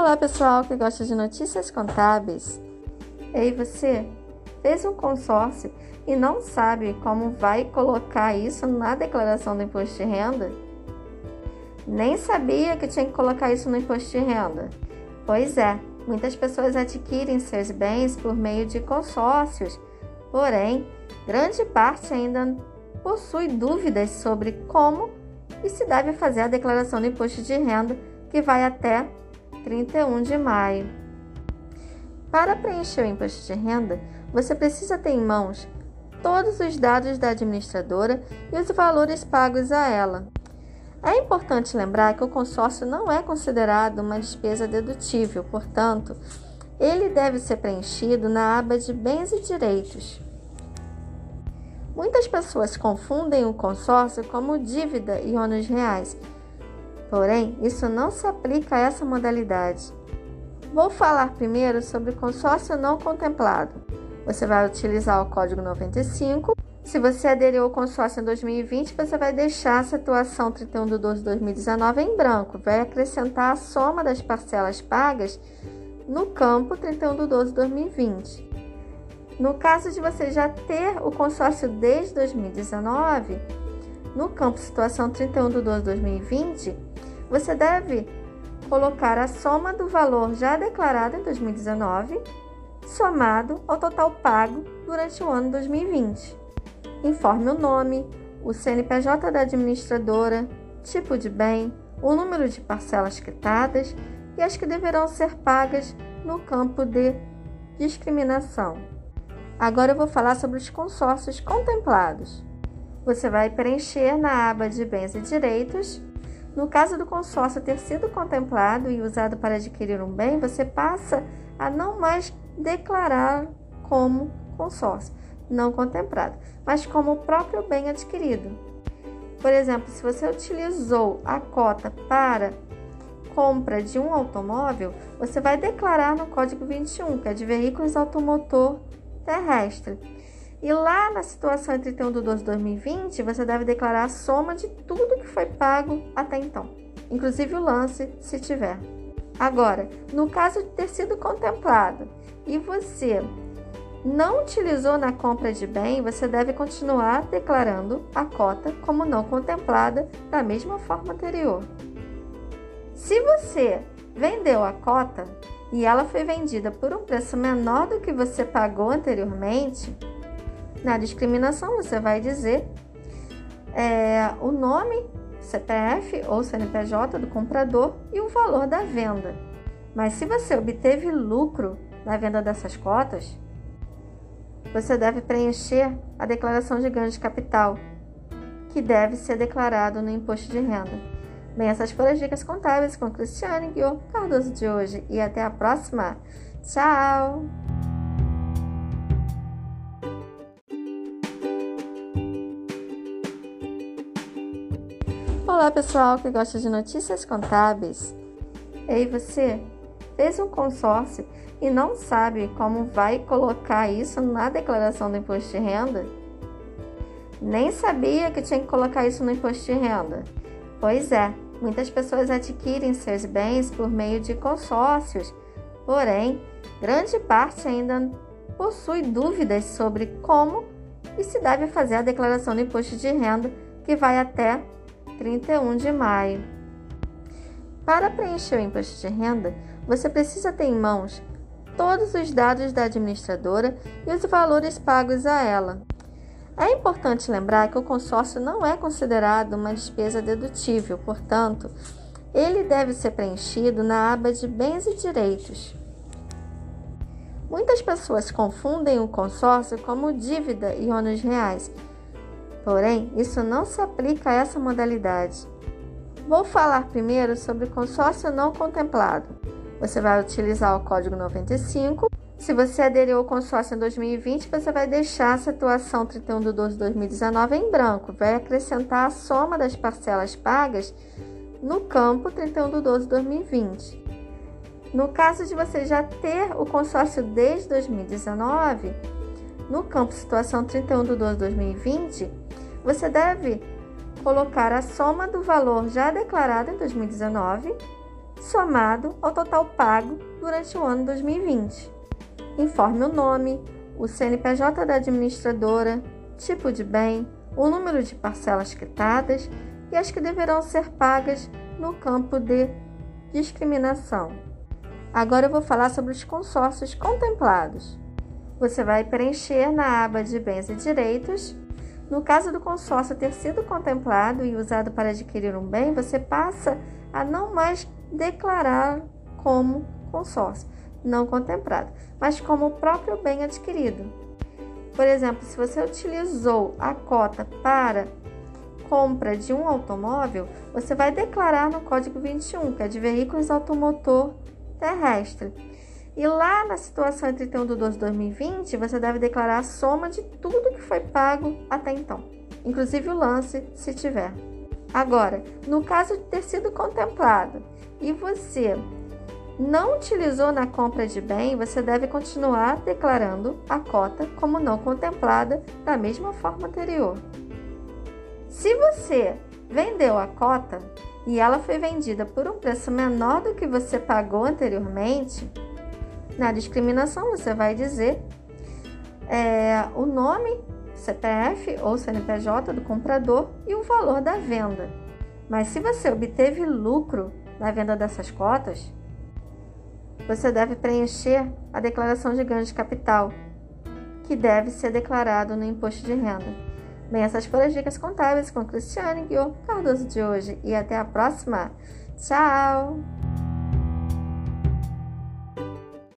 Olá, pessoal que gosta de notícias contábeis. Ei, você fez um consórcio e não sabe como vai colocar isso na declaração do imposto de renda? Nem sabia que tinha que colocar isso no imposto de renda. Pois é, muitas pessoas adquirem seus bens por meio de consórcios, porém, grande parte ainda possui dúvidas sobre como e se deve fazer a declaração do imposto de renda, que vai até 31 de maio. Para preencher o imposto de renda, você precisa ter em mãos todos os dados da administradora e os valores pagos a ela. É importante lembrar que o consórcio não é considerado uma despesa dedutível, portanto, ele deve ser preenchido na aba de bens e direitos. Muitas pessoas confundem o consórcio como dívida e ônus reais. Porém, isso não se aplica a essa modalidade. Vou falar primeiro sobre consórcio não contemplado. Você vai utilizar o código 95. Se você aderiu ao consórcio em 2020, você vai deixar a situação 31 de 12 de 2019 em branco. Vai acrescentar a soma das parcelas pagas no campo 31 de 12 de 2020. No caso de você já ter o consórcio desde 2019, no campo situação 31 de 12 de 2020, você deve colocar a soma do valor já declarado em 2019 somado ao total pago durante o ano 2020. Informe o nome, o CNPJ da administradora, tipo de bem, o número de parcelas quitadas e as que deverão ser pagas no campo de discriminação. Agora eu vou falar sobre os consórcios contemplados. Você vai preencher na aba de bens e direitos. No caso do consórcio ter sido contemplado e usado para adquirir um bem, você passa a não mais declarar como consórcio não contemplado, mas como o próprio bem adquirido. Por exemplo, se você utilizou a cota para compra de um automóvel, você vai declarar no Código 21, que é de veículos automotor terrestre. E lá na situação entre 31 de 12 de 2020, você deve declarar a soma de tudo que foi pago até então, inclusive o lance, se tiver. Agora, no caso de ter sido contemplado e você não utilizou na compra de bem, você deve continuar declarando a cota como não contemplada da mesma forma anterior. Se você vendeu a cota, e ela foi vendida por um preço menor do que você pagou anteriormente, na discriminação você vai dizer é, o nome, CPF ou CNPJ do comprador e o valor da venda. Mas se você obteve lucro na venda dessas cotas, você deve preencher a declaração de ganho de capital, que deve ser declarado no imposto de renda. Bem, essas foram as dicas contábeis com Cristiane Guiô Cardoso de hoje e até a próxima. Tchau! Olá, pessoal que gosta de notícias contábeis. Ei, você fez um consórcio e não sabe como vai colocar isso na declaração do imposto de renda? Nem sabia que tinha que colocar isso no imposto de renda. Pois é, Muitas pessoas adquirem seus bens por meio de consórcios, porém, grande parte ainda possui dúvidas sobre como e se deve fazer a declaração do imposto de renda, que vai até 31 de maio. Para preencher o imposto de renda, você precisa ter em mãos todos os dados da administradora e os valores pagos a ela. É importante lembrar que o consórcio não é considerado uma despesa dedutível, portanto, ele deve ser preenchido na aba de bens e direitos. Muitas pessoas confundem o consórcio como dívida e ônus reais. Porém, isso não se aplica a essa modalidade. Vou falar primeiro sobre consórcio não contemplado. Você vai utilizar o código 95 se você aderiu ao consórcio em 2020, você vai deixar a situação 31 de 12 de 2019 em branco. Vai acrescentar a soma das parcelas pagas no campo 31 de 12 de 2020. No caso de você já ter o consórcio desde 2019, no campo situação 31 de 12 de 2020, você deve colocar a soma do valor já declarado em 2019 somado ao total pago durante o ano 2020. Informe o nome, o CNPJ da administradora, tipo de bem, o número de parcelas quitadas e as que deverão ser pagas no campo de discriminação. Agora eu vou falar sobre os consórcios contemplados. Você vai preencher na aba de bens e direitos. No caso do consórcio ter sido contemplado e usado para adquirir um bem, você passa a não mais declarar como consórcio não contemplado, mas como o próprio bem adquirido. Por exemplo, se você utilizou a cota para compra de um automóvel, você vai declarar no Código 21, que é de veículos automotor terrestre. E lá na situação em 31 de 12 de 2020, você deve declarar a soma de tudo que foi pago até então, inclusive o lance, se tiver. Agora, no caso de ter sido contemplado e você não utilizou na compra de bem, você deve continuar declarando a cota como não contemplada da mesma forma anterior. Se você vendeu a cota, e ela foi vendida por um preço menor do que você pagou anteriormente, na discriminação você vai dizer é, o nome, CPF ou CNPJ do comprador e o valor da venda. Mas se você obteve lucro na venda dessas cotas, você deve preencher a declaração de ganho de capital, que deve ser declarado no imposto de renda. Bem, essas foram as dicas contábeis com Cristiane Guiô Cardoso de hoje e até a próxima. Tchau!